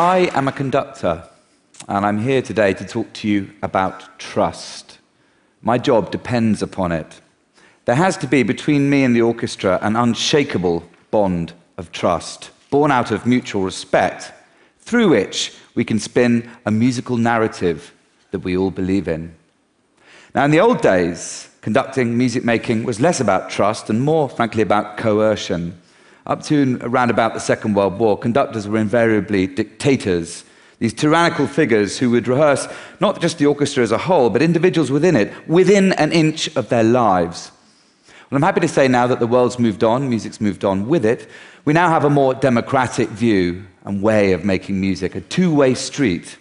I am a conductor, and I'm here today to talk to you about trust. My job depends upon it. There has to be between me and the orchestra an unshakable bond of trust, born out of mutual respect, through which we can spin a musical narrative that we all believe in. Now, in the old days, conducting music making was less about trust and more, frankly, about coercion. Up to around about the Second World War, conductors were invariably dictators, these tyrannical figures who would rehearse not just the orchestra as a whole, but individuals within it, within an inch of their lives. Well, I'm happy to say now that the world's moved on, music's moved on with it. We now have a more democratic view and way of making music, a two way street.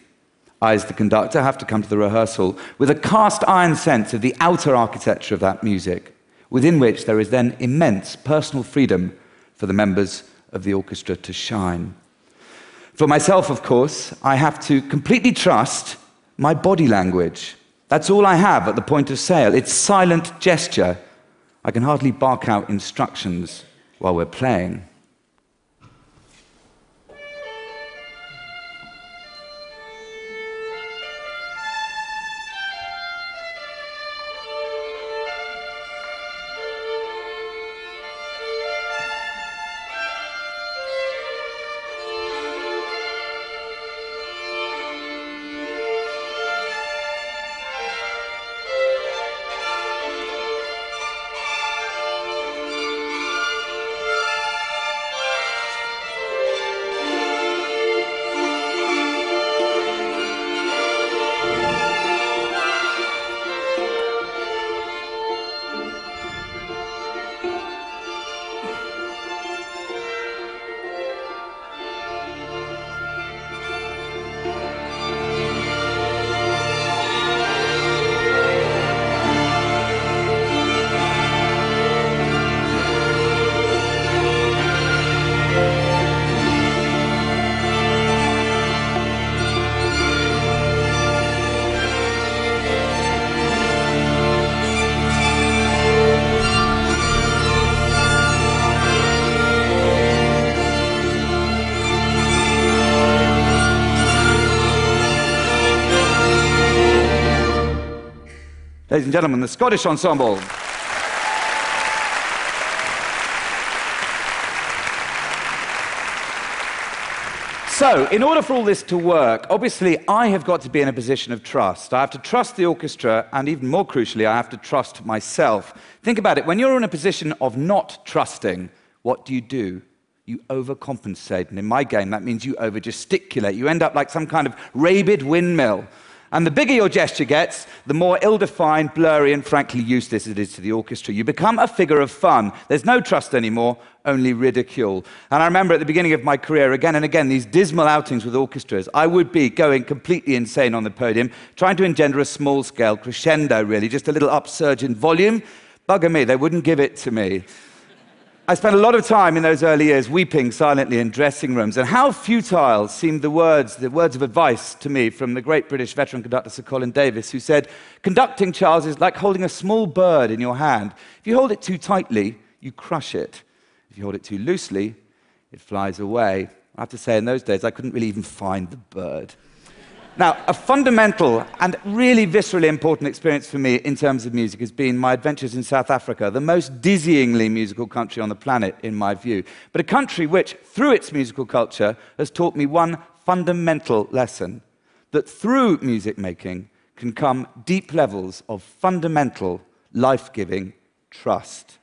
I, as the conductor, have to come to the rehearsal with a cast iron sense of the outer architecture of that music, within which there is then immense personal freedom for the members of the orchestra to shine. For myself, of course, I have to completely trust my body language. That's all I have at the point of sale. It's silent gesture. I can hardly bark out instructions while we're playing. Ladies and gentlemen, the Scottish Ensemble. So, in order for all this to work, obviously I have got to be in a position of trust. I have to trust the orchestra, and even more crucially, I have to trust myself. Think about it when you're in a position of not trusting, what do you do? You overcompensate. And in my game, that means you overgesticulate. You end up like some kind of rabid windmill and the bigger your gesture gets, the more ill defined, blurry, and frankly useless it is to the orchestra. You become a figure of fun. There's no trust anymore, only ridicule. And I remember at the beginning of my career, again and again, these dismal outings with orchestras. I would be going completely insane on the podium, trying to engender a small scale crescendo, really, just a little upsurge in volume. Bugger me, they wouldn't give it to me. I spent a lot of time in those early years weeping silently in dressing rooms, and how futile seemed the words, the words of advice to me from the great British veteran conductor Sir Colin Davis, who said, Conducting, Charles, is like holding a small bird in your hand. If you hold it too tightly, you crush it. If you hold it too loosely, it flies away. I have to say, in those days, I couldn't really even find the bird. Now, a fundamental and really viscerally important experience for me in terms of music has been my adventures in South Africa, the most dizzyingly musical country on the planet, in my view. But a country which, through its musical culture, has taught me one fundamental lesson that through music making can come deep levels of fundamental, life giving trust.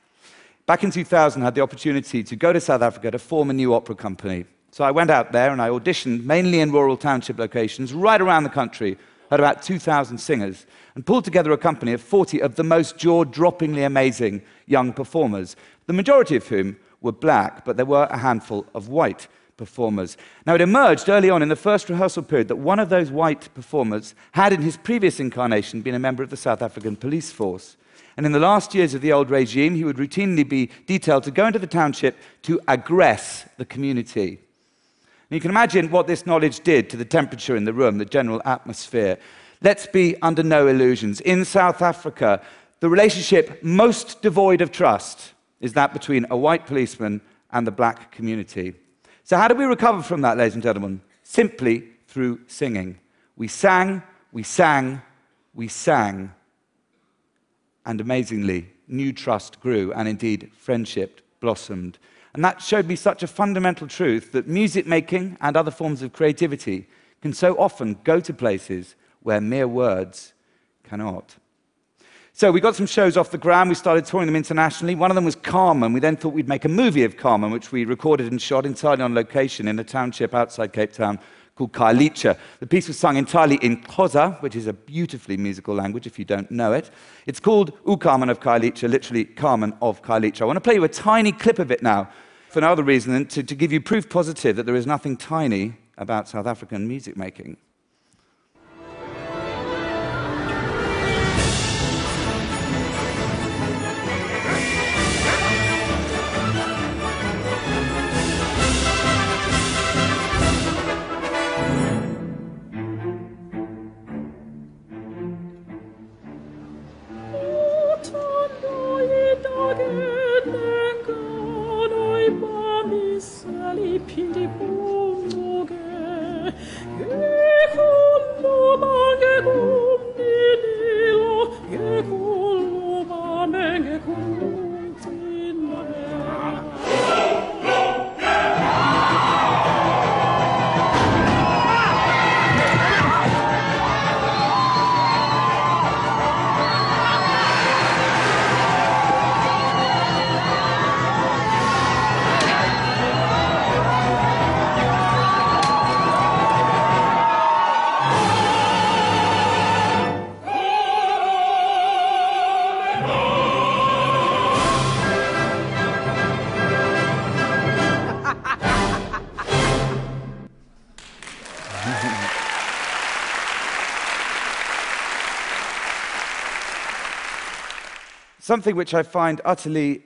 Back in 2000, I had the opportunity to go to South Africa to form a new opera company. So I went out there and I auditioned mainly in rural township locations right around the country, had about 2,000 singers, and pulled together a company of 40 of the most jaw droppingly amazing young performers, the majority of whom were black, but there were a handful of white performers. Now, it emerged early on in the first rehearsal period that one of those white performers had, in his previous incarnation, been a member of the South African police force. And in the last years of the old regime, he would routinely be detailed to go into the township to aggress the community. And you can imagine what this knowledge did to the temperature in the room, the general atmosphere. Let's be under no illusions. In South Africa, the relationship most devoid of trust is that between a white policeman and the black community. So, how do we recover from that, ladies and gentlemen? simply through singing. We sang, we sang, we sang. And amazingly, new trust grew, and indeed, friendship blossomed. And that showed me such a fundamental truth that music making and other forms of creativity can so often go to places where mere words cannot. So we got some shows off the ground. We started touring them internationally. One of them was Carmen. We then thought we'd make a movie of Carmen, which we recorded and shot entirely on location in a township outside Cape Town called Khayelitsha. The piece was sung entirely in Xhosa, which is a beautifully musical language if you don't know it. It's called U Carmen eKhayelitsha, literally Carmen of Khayelitsha. I want to play you a tiny clip of it now for no other reason than to, to give you proof positive that there is nothing tiny about South African music making. Something which I find utterly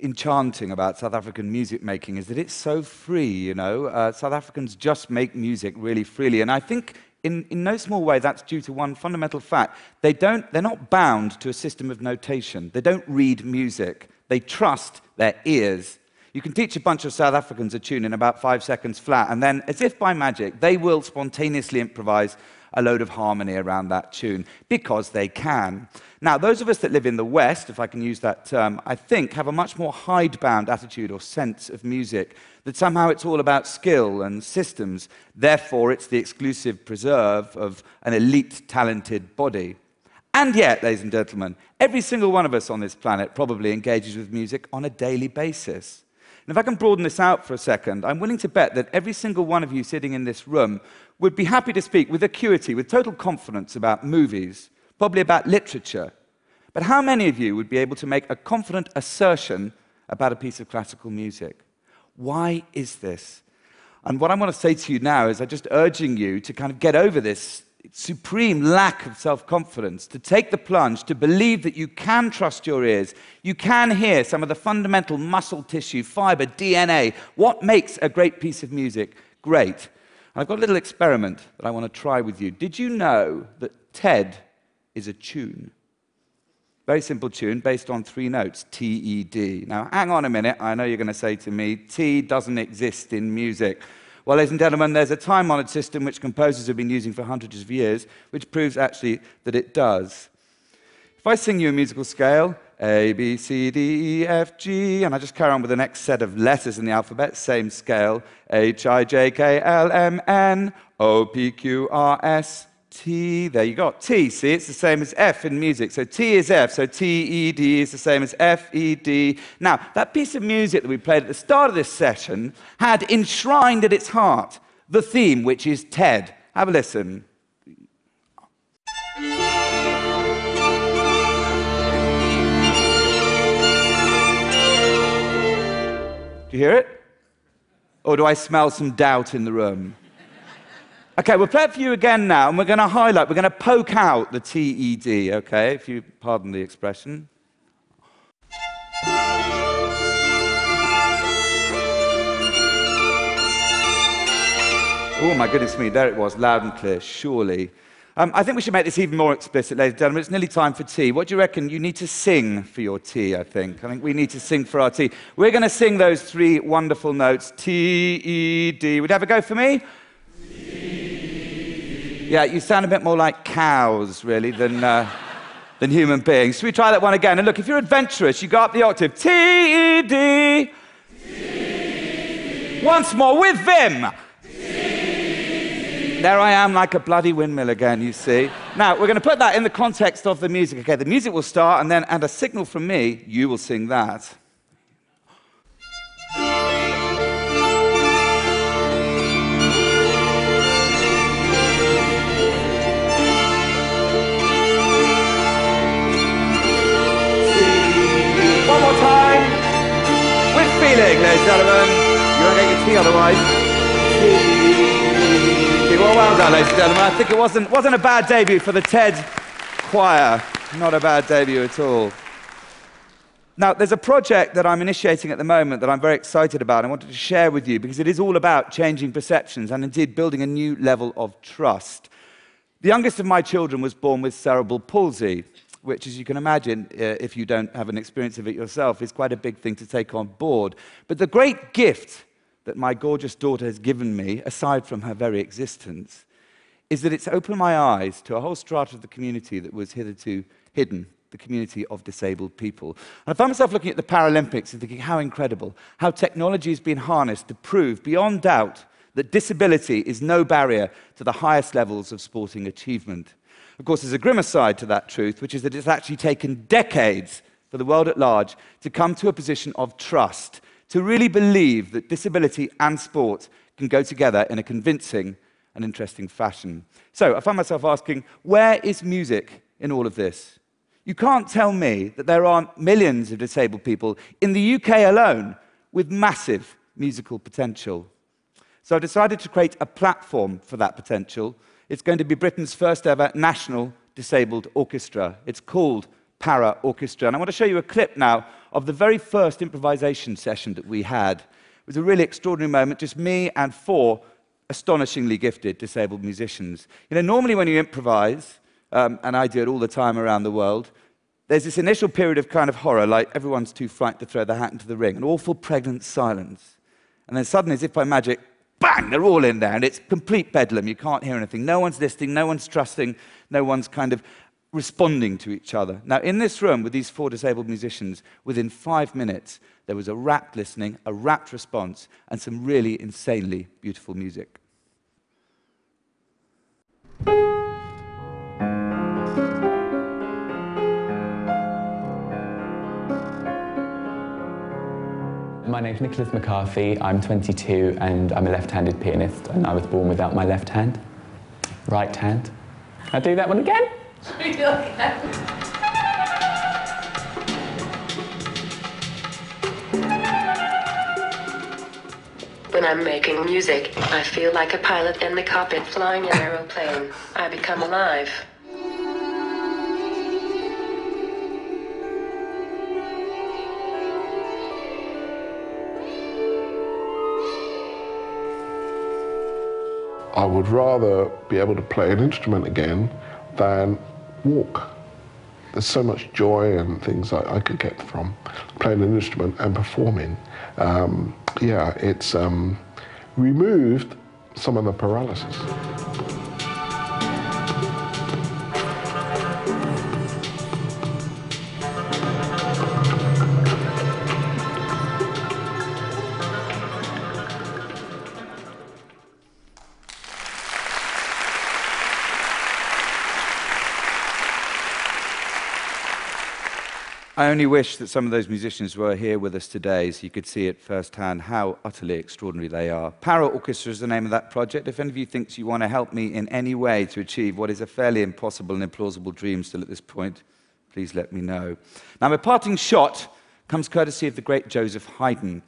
enchanting about South African music making is that it's so free, you know. Uh, South Africans just make music really freely. And I think in, in no small way that's due to one fundamental fact. They don't, they're not bound to a system of notation. They don't read music. They trust their ears. You can teach a bunch of South Africans a tune in about five seconds flat, and then, as if by magic, they will spontaneously improvise a load of harmony around that tune because they can. Now, those of us that live in the West, if I can use that term, I think have a much more hidebound attitude or sense of music, that somehow it's all about skill and systems. Therefore, it's the exclusive preserve of an elite, talented body. And yet, ladies and gentlemen, every single one of us on this planet probably engages with music on a daily basis. And if I can broaden this out for a second, I'm willing to bet that every single one of you sitting in this room would be happy to speak with acuity, with total confidence about movies, probably about literature. But how many of you would be able to make a confident assertion about a piece of classical music? Why is this? And what I want to say to you now is I'm just urging you to kind of get over this supreme lack of self confidence, to take the plunge, to believe that you can trust your ears. You can hear some of the fundamental muscle tissue, fiber, DNA. What makes a great piece of music great? I've got a little experiment that I want to try with you. Did you know that TED is a tune? Very simple tune based on three notes T, E, D. Now, hang on a minute. I know you're going to say to me, T doesn't exist in music. Well, ladies and gentlemen, there's a time honored system which composers have been using for hundreds of years, which proves actually that it does. If I sing you a musical scale, A, B, C, D, E, F, G, and I just carry on with the next set of letters in the alphabet, same scale, H, I, J, K, L, M, N, O, P, Q, R, S, T, there you go. T, see, it's the same as F in music. So T is F, so T, E, D is the same as F, E, D. Now, that piece of music that we played at the start of this session had enshrined at its heart the theme, which is TED. Have a listen. Do you hear it? Or do I smell some doubt in the room? Okay, we'll play it for you again now, and we're going to highlight, we're going to poke out the TED, okay, if you pardon the expression. Oh, my goodness me, there it was, loud and clear, surely. Um, I think we should make this even more explicit, ladies and gentlemen. It's nearly time for tea. What do you reckon? You need to sing for your tea, I think. I think we need to sing for our tea. We're going to sing those three wonderful notes T, E, D. Would you have a go for me? Yeah, you sound a bit more like cows, really, than, uh, than human beings. Should we try that one again? And look, if you're adventurous, you go up the octave. T E D. Once more with vim. There I am, like a bloody windmill again, you see. Now, we're going to put that in the context of the music. Okay, the music will start, and then, at a signal from me, you will sing that. Feeling, ladies and gentlemen. You won't get your tea otherwise. Well, well done, ladies and gentlemen. I think it wasn't, wasn't a bad debut for the TED choir. Not a bad debut at all. Now, there's a project that I'm initiating at the moment that I'm very excited about and wanted to share with you because it is all about changing perceptions and indeed building a new level of trust. The youngest of my children was born with cerebral palsy which, as you can imagine, uh, if you don't have an experience of it yourself, is quite a big thing to take on board. But the great gift that my gorgeous daughter has given me, aside from her very existence, is that it's opened my eyes to a whole strata of the community that was hitherto hidden, the community of disabled people. And I found myself looking at the Paralympics and thinking how incredible, how technology has been harnessed to prove beyond doubt that disability is no barrier to the highest levels of sporting achievement. Of course, there's a grimmer side to that truth, which is that it's actually taken decades for the world at large to come to a position of trust, to really believe that disability and sport can go together in a convincing and interesting fashion. So I find myself asking, where is music in all of this? You can't tell me that there aren't millions of disabled people in the UK alone with massive musical potential. So I've decided to create a platform for that potential it's going to be Britain's first ever national disabled orchestra. It's called Para Orchestra. And I want to show you a clip now of the very first improvisation session that we had. It was a really extraordinary moment, just me and four astonishingly gifted disabled musicians. You know, normally when you improvise, um, and I do it all the time around the world, there's this initial period of kind of horror, like everyone's too frightened to throw their hat into the ring, an awful pregnant silence. And then suddenly, as if by magic, bang, they're all in there, and it's complete bedlam. You can't hear anything. No one's listening, no one's trusting, no one's kind of responding to each other. Now, in this room with these four disabled musicians, within five minutes, there was a rapt listening, a rapt response, and some really insanely beautiful music. My name's Nicholas McCarthy. I'm 22 and I'm a left-handed pianist and I was born without my left hand. Right hand. I'll do that one again. When I'm making music, I feel like a pilot in the cockpit flying an aeroplane. I become alive. I would rather be able to play an instrument again than walk. There's so much joy and things I, I could get from playing an instrument and performing. Um, yeah, it's um, removed some of the paralysis. I only wish that some of those musicians were here with us today so you could see it firsthand how utterly extraordinary they are. Para Orchestra is the name of that project. If any of you thinks you want to help me in any way to achieve what is a fairly impossible and implausible dream still at this point, please let me know. Now, my parting shot comes courtesy of the great Joseph Haydn.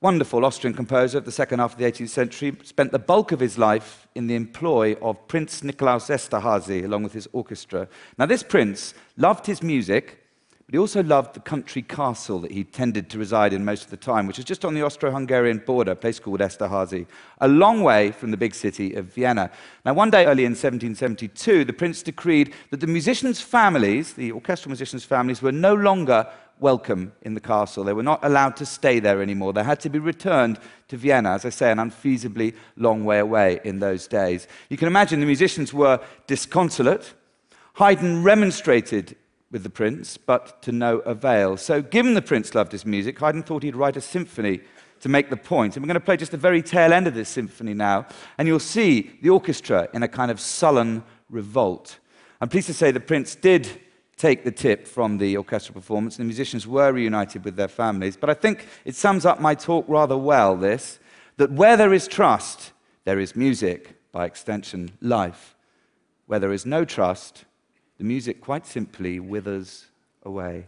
Wonderful Austrian composer of the second half of the 18th century, spent the bulk of his life in the employ of Prince Nikolaus Esterhazy along with his orchestra. Now, this prince loved his music but he also loved the country castle that he tended to reside in most of the time, which is just on the Austro Hungarian border, a place called Esterhazy, a long way from the big city of Vienna. Now, one day early in 1772, the prince decreed that the musicians' families, the orchestral musicians' families, were no longer welcome in the castle. They were not allowed to stay there anymore. They had to be returned to Vienna, as I say, an unfeasibly long way away in those days. You can imagine the musicians were disconsolate. Haydn remonstrated with the prince, but to no avail. So, given the prince loved his music, Haydn thought he'd write a symphony to make the point. And we're going to play just the very tail end of this symphony now, and you'll see the orchestra in a kind of sullen revolt. I'm pleased to say the prince did take the tip from the orchestral performance, and the musicians were reunited with their families. But I think it sums up my talk rather well this that where there is trust, there is music, by extension, life. Where there is no trust, the music quite simply withers away.